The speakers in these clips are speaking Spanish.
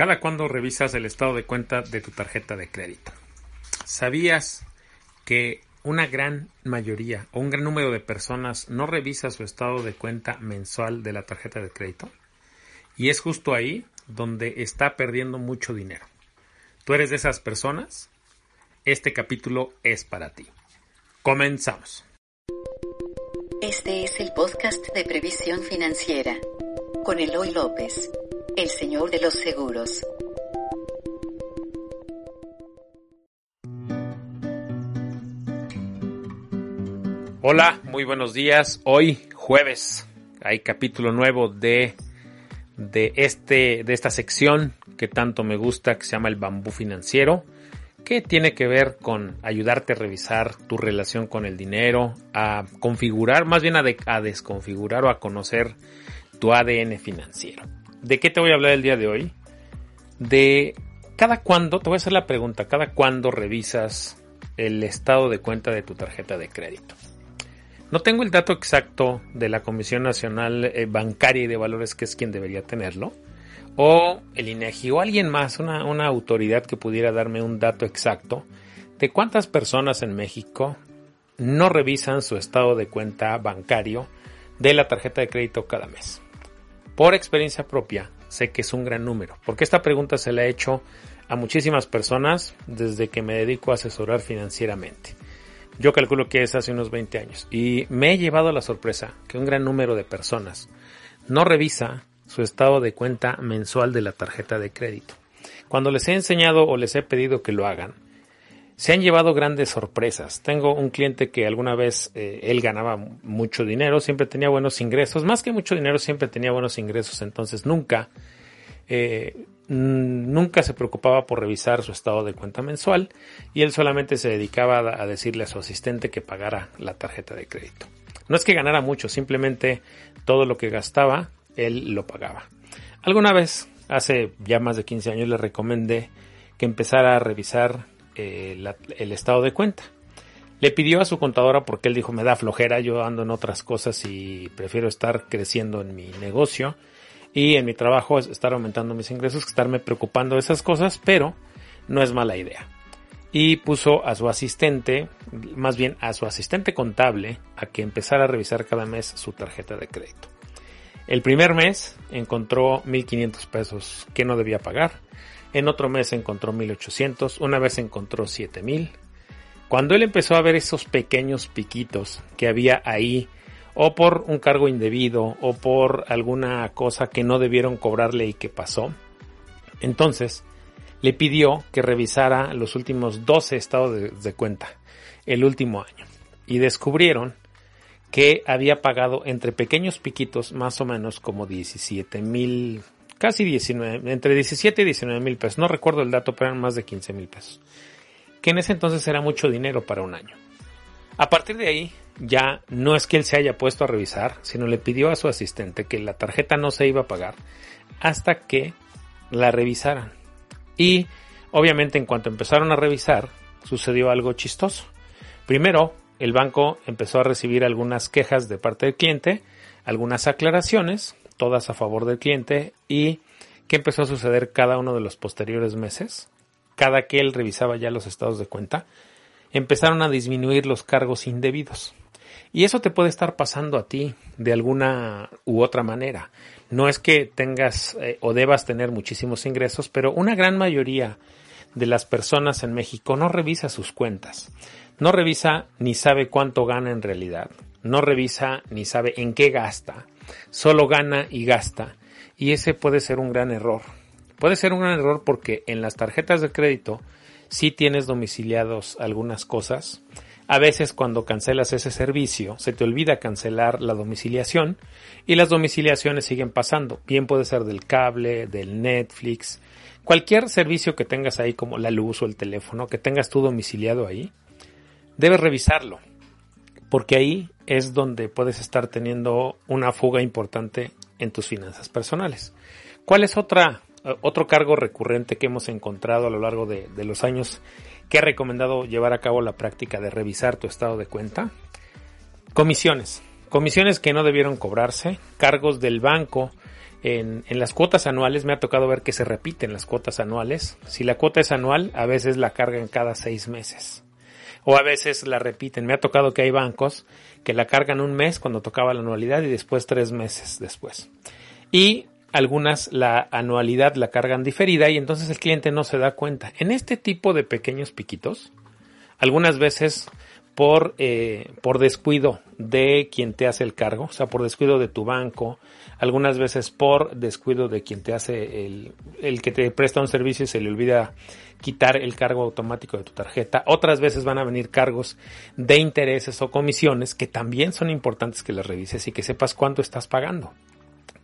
Cada cuando revisas el estado de cuenta de tu tarjeta de crédito. ¿Sabías que una gran mayoría o un gran número de personas no revisa su estado de cuenta mensual de la tarjeta de crédito? Y es justo ahí donde está perdiendo mucho dinero. ¿Tú eres de esas personas? Este capítulo es para ti. Comenzamos. Este es el podcast de previsión financiera con Eloy López el señor de los seguros. Hola, muy buenos días. Hoy jueves hay capítulo nuevo de de este de esta sección que tanto me gusta que se llama el bambú financiero que tiene que ver con ayudarte a revisar tu relación con el dinero, a configurar, más bien a, a desconfigurar o a conocer tu ADN financiero. ¿De qué te voy a hablar el día de hoy? De cada cuándo, te voy a hacer la pregunta, cada cuándo revisas el estado de cuenta de tu tarjeta de crédito. No tengo el dato exacto de la Comisión Nacional eh, Bancaria y de Valores, que es quien debería tenerlo, o el INEGI o alguien más, una, una autoridad que pudiera darme un dato exacto de cuántas personas en México no revisan su estado de cuenta bancario de la tarjeta de crédito cada mes. Por experiencia propia, sé que es un gran número, porque esta pregunta se la he hecho a muchísimas personas desde que me dedico a asesorar financieramente. Yo calculo que es hace unos 20 años y me he llevado la sorpresa que un gran número de personas no revisa su estado de cuenta mensual de la tarjeta de crédito. Cuando les he enseñado o les he pedido que lo hagan, se han llevado grandes sorpresas. Tengo un cliente que alguna vez eh, él ganaba mucho dinero, siempre tenía buenos ingresos, más que mucho dinero, siempre tenía buenos ingresos, entonces nunca, eh, nunca se preocupaba por revisar su estado de cuenta mensual y él solamente se dedicaba a, a decirle a su asistente que pagara la tarjeta de crédito. No es que ganara mucho, simplemente todo lo que gastaba, él lo pagaba. Alguna vez, hace ya más de 15 años, le recomendé que empezara a revisar eh, el estado de cuenta. Le pidió a su contadora porque él dijo me da flojera, yo ando en otras cosas y prefiero estar creciendo en mi negocio y en mi trabajo es estar aumentando mis ingresos que estarme preocupando de esas cosas, pero no es mala idea. Y puso a su asistente, más bien a su asistente contable, a que empezara a revisar cada mes su tarjeta de crédito. El primer mes encontró 1.500 pesos que no debía pagar en otro mes encontró 1800, una vez encontró 7000. Cuando él empezó a ver esos pequeños piquitos que había ahí, o por un cargo indebido, o por alguna cosa que no debieron cobrarle y que pasó, entonces le pidió que revisara los últimos 12 estados de, cuenta, el último año, y descubrieron que había pagado entre pequeños piquitos más o menos como 17 mil casi 19, entre 17 y 19 mil pesos. No recuerdo el dato, pero eran más de 15 mil pesos. Que en ese entonces era mucho dinero para un año. A partir de ahí, ya no es que él se haya puesto a revisar, sino le pidió a su asistente que la tarjeta no se iba a pagar hasta que la revisaran. Y obviamente en cuanto empezaron a revisar, sucedió algo chistoso. Primero, el banco empezó a recibir algunas quejas de parte del cliente, algunas aclaraciones, todas a favor del cliente y qué empezó a suceder cada uno de los posteriores meses, cada que él revisaba ya los estados de cuenta, empezaron a disminuir los cargos indebidos. Y eso te puede estar pasando a ti de alguna u otra manera. No es que tengas eh, o debas tener muchísimos ingresos, pero una gran mayoría de las personas en México no revisa sus cuentas. No revisa ni sabe cuánto gana en realidad. No revisa ni sabe en qué gasta solo gana y gasta. Y ese puede ser un gran error. Puede ser un gran error porque en las tarjetas de crédito sí tienes domiciliados algunas cosas. A veces cuando cancelas ese servicio se te olvida cancelar la domiciliación y las domiciliaciones siguen pasando. Bien puede ser del cable, del Netflix, cualquier servicio que tengas ahí como la luz o el teléfono, que tengas tu domiciliado ahí, debes revisarlo porque ahí es donde puedes estar teniendo una fuga importante en tus finanzas personales. ¿Cuál es otra, eh, otro cargo recurrente que hemos encontrado a lo largo de, de los años que ha recomendado llevar a cabo la práctica de revisar tu estado de cuenta? Comisiones. Comisiones que no debieron cobrarse, cargos del banco En, las cuotas anuales me ha tocado ver que se repiten las cuotas anuales. Si la cuota es anual, a veces la cargan cada seis meses. O a veces la repiten. Me ha tocado que hay bancos que la cargan un mes cuando tocaba la anualidad y después tres meses después. Y algunas la anualidad la cargan diferida y entonces el cliente no se da cuenta. En este tipo de pequeños piquitos, algunas veces por, eh, por descuido de quien te hace el cargo, o sea, por descuido de tu banco, algunas veces por descuido de quien te hace el, el que te presta un servicio y se le olvida quitar el cargo automático de tu tarjeta. Otras veces van a venir cargos de intereses o comisiones que también son importantes que las revises y que sepas cuánto estás pagando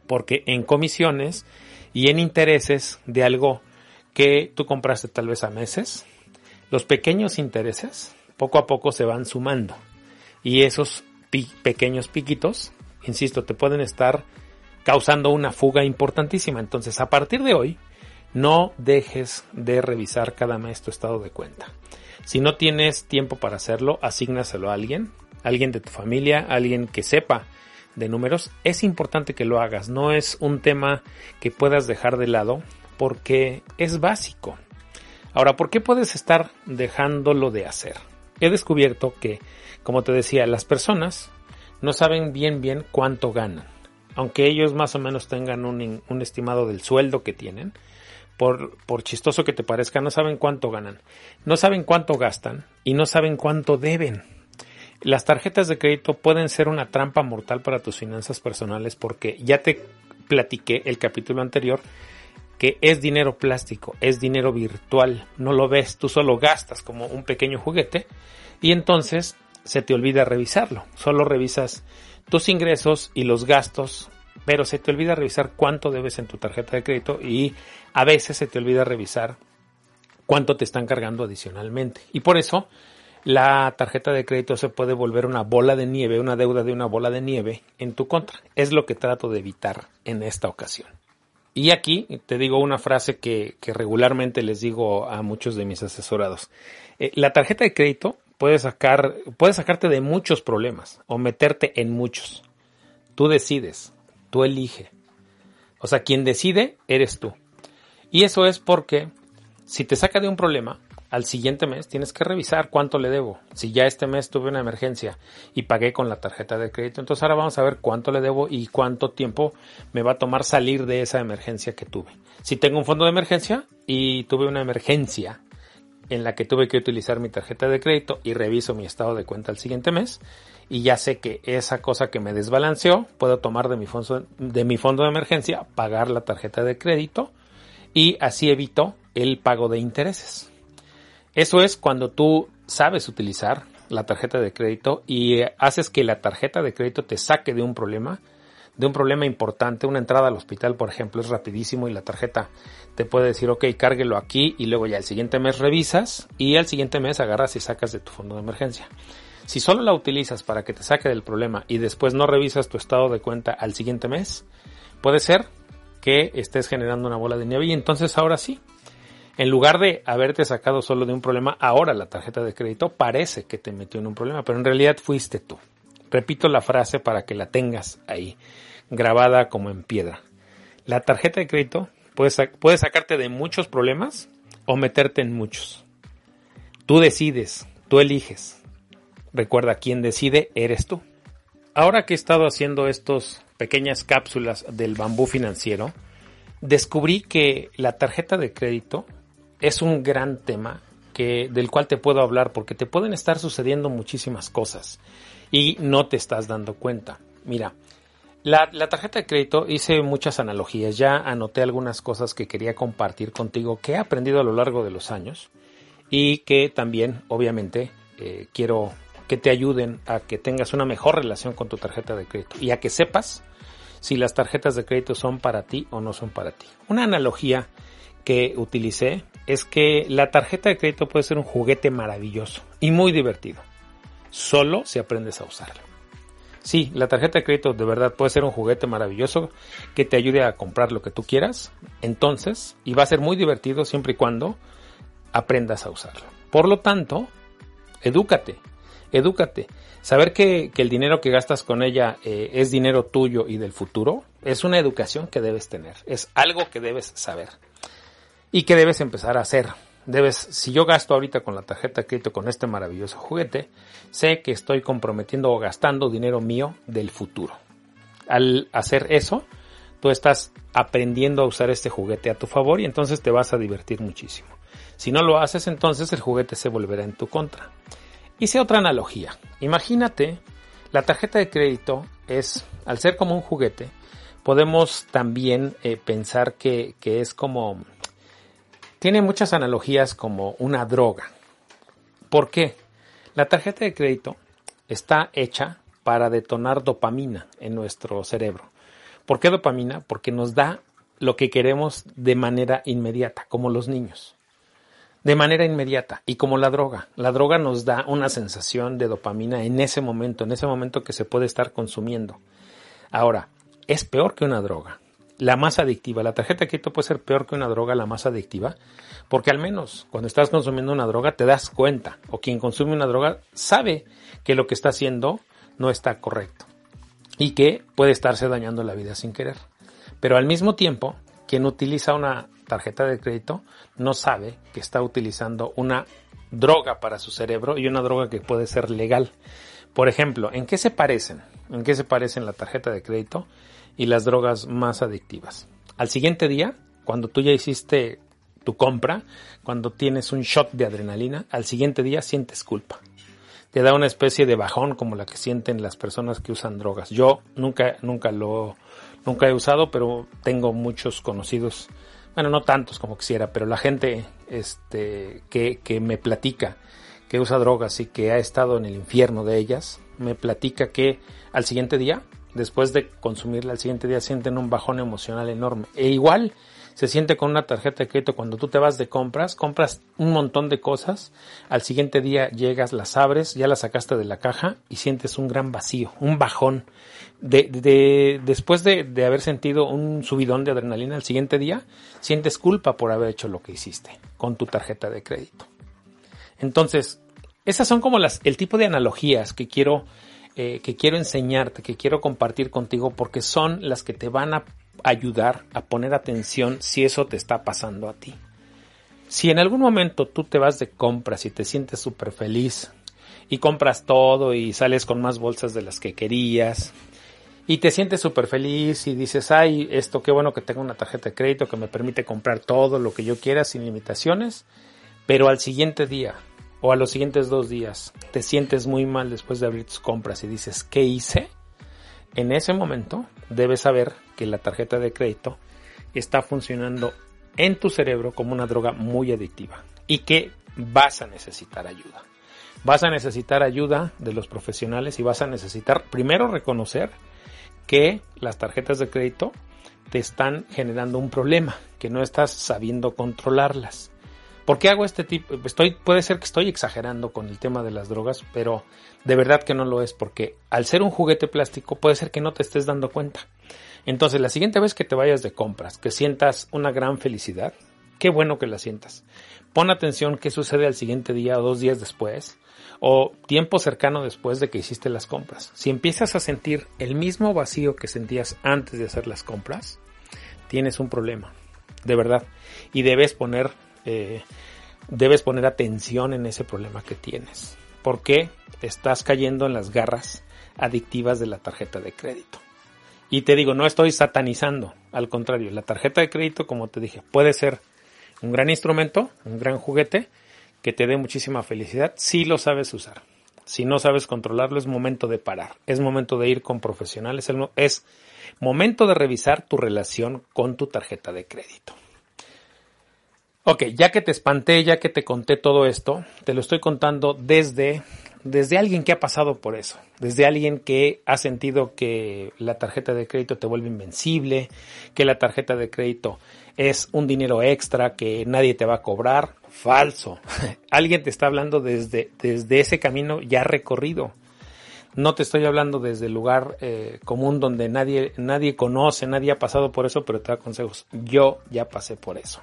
porque en comisiones y en intereses de algo que tú compraste tal vez a meses, los pequeños intereses poco a poco se van sumando y esos pequeños piquitos, insisto, te pueden estar causando una fuga importantísima. Entonces, a partir de hoy, no dejes de revisar cada mes tu estado de cuenta. Si no tienes tiempo para hacerlo, asignaselo a alguien, alguien de tu familia, alguien que sepa de números, es importante que lo hagas. No es un tema que puedas dejar de lado porque es básico. Ahora, ¿por qué puedes estar dejándolo de hacer? He descubierto que, como te decía, las personas no saben bien bien cuánto ganan. Aunque ellos más o menos tengan un, un estimado del sueldo que tienen, por, por, chistoso que te parezca, no saben cuánto ganan, no saben cuánto gastan y no saben cuánto deben. Las tarjetas de crédito pueden ser una trampa mortal para tus finanzas personales porque ya te platiqué el capítulo anterior que es dinero plástico, es dinero virtual, no lo ves, tú solo gastas como un pequeño juguete y entonces se te olvida revisarlo, solo revisas tus ingresos y los gastos, pero se te olvida revisar cuánto debes en tu tarjeta de crédito y a veces se te olvida revisar cuánto te están cargando adicionalmente. Y por eso la tarjeta de crédito se puede volver una bola de nieve, una deuda de una bola de nieve en tu contra. Es lo que trato de evitar en esta ocasión. Y aquí te digo una frase que, regularmente les digo a muchos de mis asesorados. Eh, la tarjeta de crédito puede sacar, puede sacarte de muchos problemas o meterte en muchos. Tú decides, tú elige. O sea, quien decide eres tú. Y eso es porque si te saca de un problema, al siguiente mes tienes que revisar cuánto le debo. Si ya este mes tuve una emergencia y pagué con la tarjeta de crédito, entonces ahora vamos a ver cuánto le debo y cuánto tiempo me va a tomar salir de esa emergencia que tuve. Si tengo un fondo de emergencia y tuve una emergencia en la que tuve que utilizar mi tarjeta de crédito y reviso mi estado de cuenta al siguiente mes y ya sé que esa cosa que me desbalanceó puedo tomar de mi fondo de, mi fondo de emergencia, pagar la tarjeta de crédito y así evito el pago de intereses. Eso es cuando tú sabes utilizar la tarjeta de crédito y haces que la tarjeta de crédito te saque de un problema, de un problema importante. Una entrada al hospital, por ejemplo, es rapidísimo y la tarjeta te puede decir, ok, cárguelo aquí y luego ya el siguiente mes revisas y al siguiente mes agarras y sacas de tu fondo de emergencia. Si solo la utilizas para que te saque del problema y después no revisas tu estado de cuenta al siguiente mes, puede ser que estés generando una bola de nieve y entonces ahora sí, en lugar de haberte sacado solo de un problema, ahora la tarjeta de crédito parece que te metió en un problema, pero en realidad fuiste tú. Repito la frase para que la tengas ahí, grabada como en piedra. La tarjeta de crédito puede, puede sacarte de muchos problemas o meterte en muchos. Tú decides, tú eliges. Recuerda, quien decide eres tú. Ahora que he estado haciendo estas pequeñas cápsulas del bambú financiero, descubrí que la tarjeta de crédito es un gran tema que, del cual te puedo hablar porque te pueden estar sucediendo muchísimas cosas y no te estás dando cuenta. Mira, la, tarjeta de crédito hice muchas analogías, ya anoté algunas cosas que quería compartir contigo que he aprendido a lo largo de los años y que también obviamente eh, quiero que te ayuden a que tengas una mejor relación con tu tarjeta de crédito y a que sepas si las tarjetas de crédito son para ti o no son para ti. Una analogía que utilicé es que la tarjeta de crédito puede ser un juguete maravilloso y muy divertido, solo si aprendes a usarlo. Sí, la tarjeta de crédito de verdad puede ser un juguete maravilloso que te ayude a comprar lo que tú quieras, entonces, y va a ser muy divertido siempre y cuando aprendas a usarlo. Por lo tanto, edúcate, Edúcate. Saber que, el dinero que gastas con ella eh, es dinero tuyo y del futuro es una educación que debes tener. Es algo que debes saber y que debes empezar a hacer. Debes, si yo gasto ahorita con la tarjeta de crédito con este maravilloso juguete, sé que estoy comprometiendo o gastando dinero mío del futuro. Al hacer eso, tú estás aprendiendo a usar este juguete a tu favor y entonces te vas a divertir muchísimo. Si no lo haces, entonces el juguete se volverá en tu contra. Hice otra analogía. Imagínate, la tarjeta de crédito es, al ser como un juguete, podemos también eh, pensar que, que es como, tiene muchas analogías como una droga. ¿Por qué? La tarjeta de crédito está hecha para detonar dopamina en nuestro cerebro. ¿Por qué dopamina? Porque nos da lo que queremos de manera inmediata, como los niños de manera inmediata y como la droga. La droga nos da una sensación de dopamina en ese momento, en ese momento que se puede estar consumiendo. Ahora, es peor que una droga. La más adictiva, la tarjeta de crédito puede ser peor que una droga, la más adictiva, porque al menos cuando estás consumiendo una droga te das cuenta, o quien consume una droga sabe que lo que está haciendo no está correcto y que puede estarse dañando la vida sin querer. Pero al mismo tiempo, quien utiliza una tarjeta de crédito no sabe que está utilizando una droga para su cerebro y una droga que puede ser legal. Por ejemplo, ¿en qué se parecen? ¿En qué se parecen la tarjeta de crédito y las drogas más adictivas? Al siguiente día, cuando tú ya hiciste tu compra, cuando tienes un shot de adrenalina, al siguiente día sientes culpa. Te da una especie de bajón como la que sienten las personas que usan drogas. Yo nunca, nunca lo, nunca he usado, pero tengo muchos conocidos bueno, no tantos como quisiera, pero la gente este, que, que me platica que usa drogas y que ha estado en el infierno de ellas, me platica que al siguiente día, después de consumirla al siguiente día, sienten un bajón emocional enorme. E igual se siente con una tarjeta de crédito cuando tú te vas de compras, compras un montón de cosas, al siguiente día llegas, las abres, ya las sacaste de la caja y sientes un gran vacío, un bajón. De, de después de, de haber sentido un subidón de adrenalina al siguiente día, sientes culpa por haber hecho lo que hiciste con tu tarjeta de crédito. Entonces, esas son como las, el tipo de analogías que quiero, eh, que quiero enseñarte, que quiero compartir contigo, porque son las que te van a ayudar a poner atención si eso te está pasando a ti. Si en algún momento tú te vas de compras y te sientes súper feliz y compras todo y sales con más bolsas de las que querías y te sientes súper feliz y dices, ay, esto qué bueno que tengo una tarjeta de crédito que me permite comprar todo lo que yo quiera sin limitaciones, pero al siguiente día o a los siguientes dos días te sientes muy mal después de abrir tus compras y dices, ¿qué hice? En ese momento debes saber que la tarjeta de crédito está funcionando en tu cerebro como una droga muy adictiva y que vas a necesitar ayuda. Vas a necesitar ayuda de los profesionales y vas a necesitar primero reconocer que las tarjetas de crédito te están generando un problema, que no estás sabiendo controlarlas. ¿Por qué hago este tipo? Puede ser que estoy exagerando con el tema de las drogas, pero de verdad que no lo es, porque al ser un juguete plástico puede ser que no te estés dando cuenta. Entonces, la siguiente vez que te vayas de compras, que sientas una gran felicidad, qué bueno que la sientas. Pon atención qué sucede al siguiente día o dos días después, o tiempo cercano después de que hiciste las compras. Si empiezas a sentir el mismo vacío que sentías antes de hacer las compras, tienes un problema, de verdad. Y debes poner eh, debes poner atención en ese problema que tienes. Porque estás cayendo en las garras adictivas de la tarjeta de crédito. Y te digo, no estoy satanizando, al contrario, la tarjeta de crédito, como te dije, puede ser un gran instrumento, un gran juguete que te dé muchísima felicidad si lo sabes usar. Si no sabes controlarlo, es momento de parar, es momento de ir con profesionales, es momento de revisar tu relación con tu tarjeta de crédito. Ok, ya que te espanté, ya que te conté todo esto, te lo estoy contando desde, desde alguien que ha pasado por eso, desde alguien que ha sentido que la tarjeta de crédito te vuelve invencible, que la tarjeta de crédito es un dinero extra que nadie te va a cobrar. Falso. alguien te está hablando desde, desde ese camino ya recorrido. No te estoy hablando desde el lugar eh, común donde nadie, nadie conoce, nadie ha pasado por eso, pero te da consejos. Yo ya pasé por eso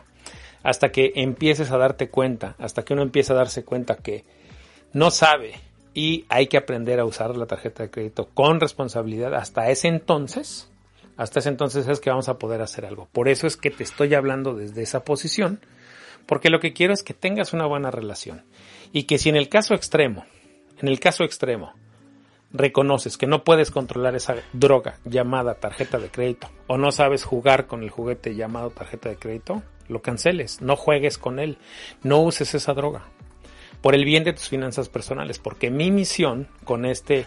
hasta que empieces a darte cuenta, hasta que uno empieza a darse cuenta que no sabe y hay que aprender a usar la tarjeta de crédito con responsabilidad. Hasta ese entonces, hasta ese entonces es que vamos a poder hacer algo. Por eso es que te estoy hablando desde esa posición, porque lo que quiero es que tengas una buena relación y que si en el caso extremo, en el caso extremo, reconoces que no puedes controlar esa droga llamada tarjeta de crédito o no sabes jugar con el juguete llamado tarjeta de crédito, lo canceles, no juegues con él, no uses esa droga por el bien de tus finanzas personales, porque mi misión con este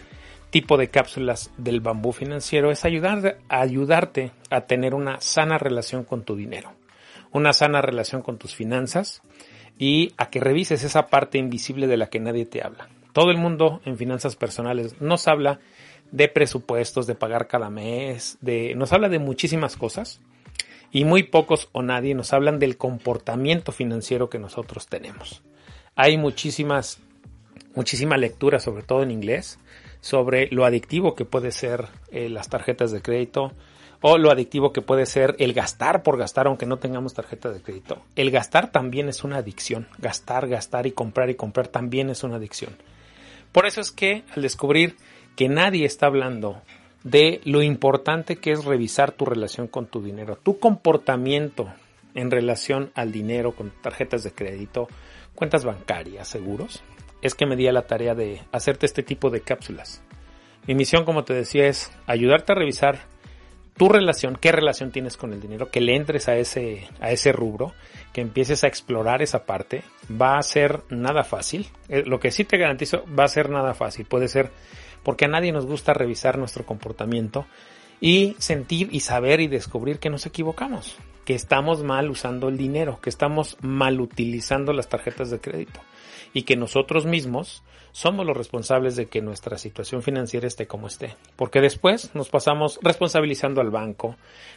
tipo de cápsulas del bambú financiero es ayudar, ayudarte a tener una sana relación con tu dinero, una sana relación con tus finanzas y a que revises esa parte invisible de la que nadie te habla. Todo el mundo en finanzas personales nos habla de presupuestos, de pagar cada mes, de, nos habla de muchísimas cosas y muy pocos o nadie nos hablan del comportamiento financiero que nosotros tenemos. Hay muchísimas, muchísima lectura, sobre todo en inglés, sobre lo adictivo que puede ser eh, las tarjetas de crédito o lo adictivo que puede ser el gastar por gastar aunque no tengamos tarjeta de crédito. El gastar también es una adicción. Gastar, gastar y comprar y comprar también es una adicción. Por eso es que al descubrir que nadie está hablando de lo importante que es revisar tu relación con tu dinero, tu comportamiento en relación al dinero con tarjetas de crédito, cuentas bancarias, seguros, es que me di a la tarea de hacerte este tipo de cápsulas. Mi misión, como te decía, es ayudarte a revisar tu relación, qué relación tienes con el dinero, que le entres a ese, a ese rubro, que empieces a explorar esa parte. Va a ser nada fácil. Eh, lo que sí te garantizo, va a ser nada fácil. Puede ser porque a nadie nos gusta revisar nuestro comportamiento y sentir y saber y descubrir que nos equivocamos que estamos mal usando el dinero, que estamos mal utilizando las tarjetas de crédito y que nosotros mismos somos los responsables de que nuestra situación financiera esté como esté. Porque después nos pasamos responsabilizando al banco,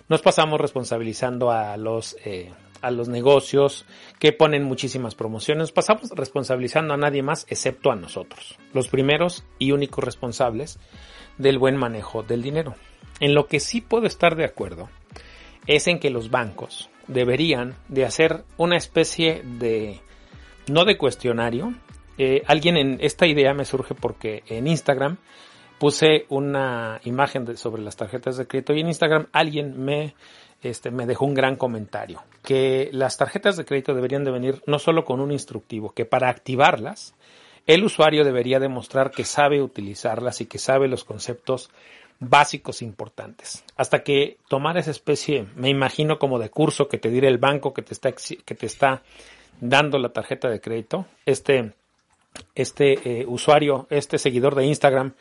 nos pasamos responsabilizando a los, eh, a los negocios que ponen muchísimas promociones, nos pasamos responsabilizando a nadie más excepto a nosotros, los primeros y únicos responsables del buen manejo del dinero. En lo que sí puedo estar de acuerdo es en que los bancos deberían de hacer una especie de, no de cuestionario, eh, alguien en esta idea me surge porque en Instagram puse una imagen sobre las tarjetas de crédito y en Instagram alguien me, este, me dejó un gran comentario, que las tarjetas de crédito deberían de venir no solo con un instructivo, que para activarlas el usuario debería demostrar que sabe utilizarlas y que sabe los conceptos básicos importantes. Hasta que tomar esa especie, me imagino como de curso que te dirá el banco que te está, que te está dando la tarjeta de crédito, este, este eh, usuario, este seguidor de Instagram,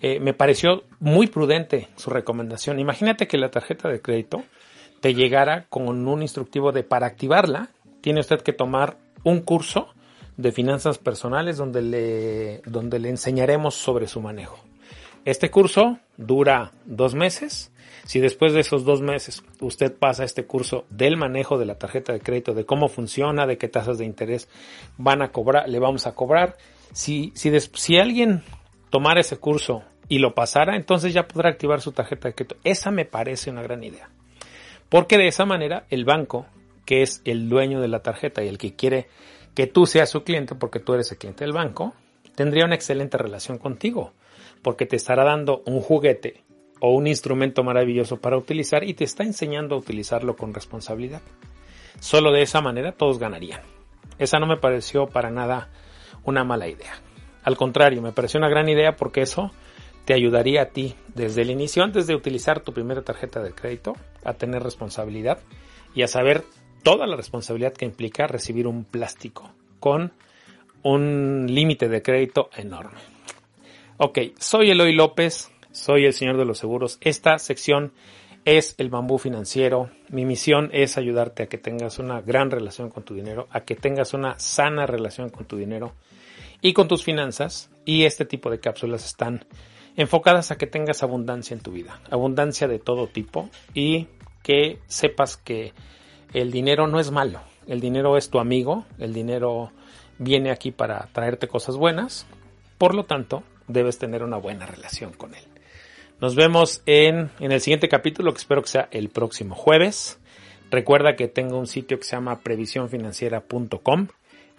eh, me pareció muy prudente su recomendación. Imagínate que la tarjeta de crédito te llegara con un instructivo de para activarla, tiene usted que tomar un curso de finanzas personales donde le, donde le enseñaremos sobre su manejo. Este curso dura dos meses. Si después de esos dos meses usted pasa este curso del manejo de la tarjeta de crédito, de cómo funciona, de qué tasas de interés van a cobrar, le vamos a cobrar. Si, si, si alguien tomara ese curso y lo pasara, entonces ya podrá activar su tarjeta de crédito. Esa me parece una gran idea. Porque de esa manera el banco, que es el dueño de la tarjeta y el que quiere que tú seas su cliente, porque tú eres el cliente del banco, tendría una excelente relación contigo porque te estará dando un juguete o un instrumento maravilloso para utilizar y te está enseñando a utilizarlo con responsabilidad. Solo de esa manera todos ganarían. Esa no me pareció para nada una mala idea. Al contrario, me pareció una gran idea porque eso te ayudaría a ti desde el inicio, antes de utilizar tu primera tarjeta de crédito, a tener responsabilidad y a saber toda la responsabilidad que implica recibir un plástico con un límite de crédito enorme. Ok, soy Eloy López, soy el señor de los seguros. Esta sección es el bambú financiero. Mi misión es ayudarte a que tengas una gran relación con tu dinero, a que tengas una sana relación con tu dinero y con tus finanzas. Y este tipo de cápsulas están enfocadas a que tengas abundancia en tu vida, abundancia de todo tipo y que sepas que el dinero no es malo, el dinero es tu amigo, el dinero viene aquí para traerte cosas buenas. Por lo tanto, debes tener una buena relación con él. Nos vemos en, el siguiente capítulo, que espero que sea el próximo jueves. Recuerda que tengo un sitio que se llama previsionfinanciera.com.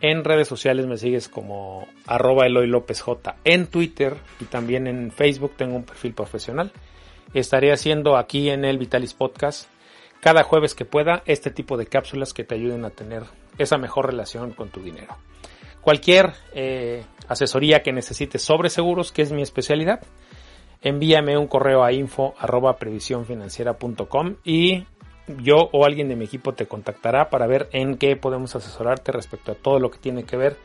En redes sociales me sigues como arroba Eloy López J en Twitter y también en Facebook tengo un perfil profesional. Estaré haciendo aquí en el Vitalis Podcast cada jueves que pueda este tipo de cápsulas que te ayuden a tener esa mejor relación con tu dinero. Cualquier eh, asesoría que necesites sobre seguros, que es mi especialidad, envíame un correo a info arroba y yo o alguien de mi equipo te contactará para ver en qué podemos asesorarte respecto a todo lo que tiene que ver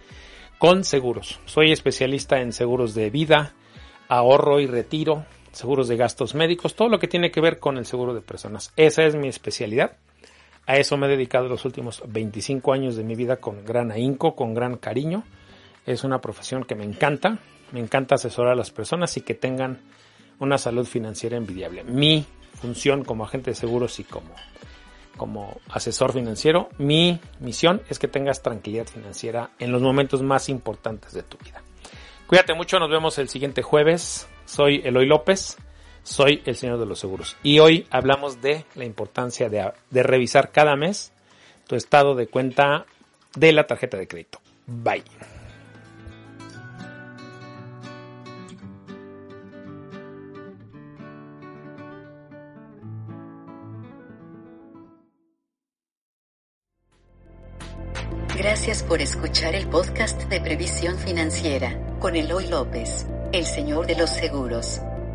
con seguros. Soy especialista en seguros de vida, ahorro y retiro, seguros de gastos médicos, todo lo que tiene que ver con el seguro de personas. Esa es mi especialidad. A eso me he dedicado los últimos 25 años de mi vida con gran ahínco, con gran cariño. Es una profesión que me encanta. Me encanta asesorar a las personas y que tengan una salud financiera envidiable. Mi función como agente de seguros y como, como asesor financiero, mi misión es que tengas tranquilidad financiera en los momentos más importantes de tu vida. Cuídate mucho, nos vemos el siguiente jueves. Soy Eloy López, soy el señor de los seguros. Y hoy hablamos de la importancia de, revisar cada mes tu estado de cuenta de la tarjeta de crédito. Bye. Gracias por escuchar el podcast de Previsión Financiera con Eloy López, el señor de los seguros.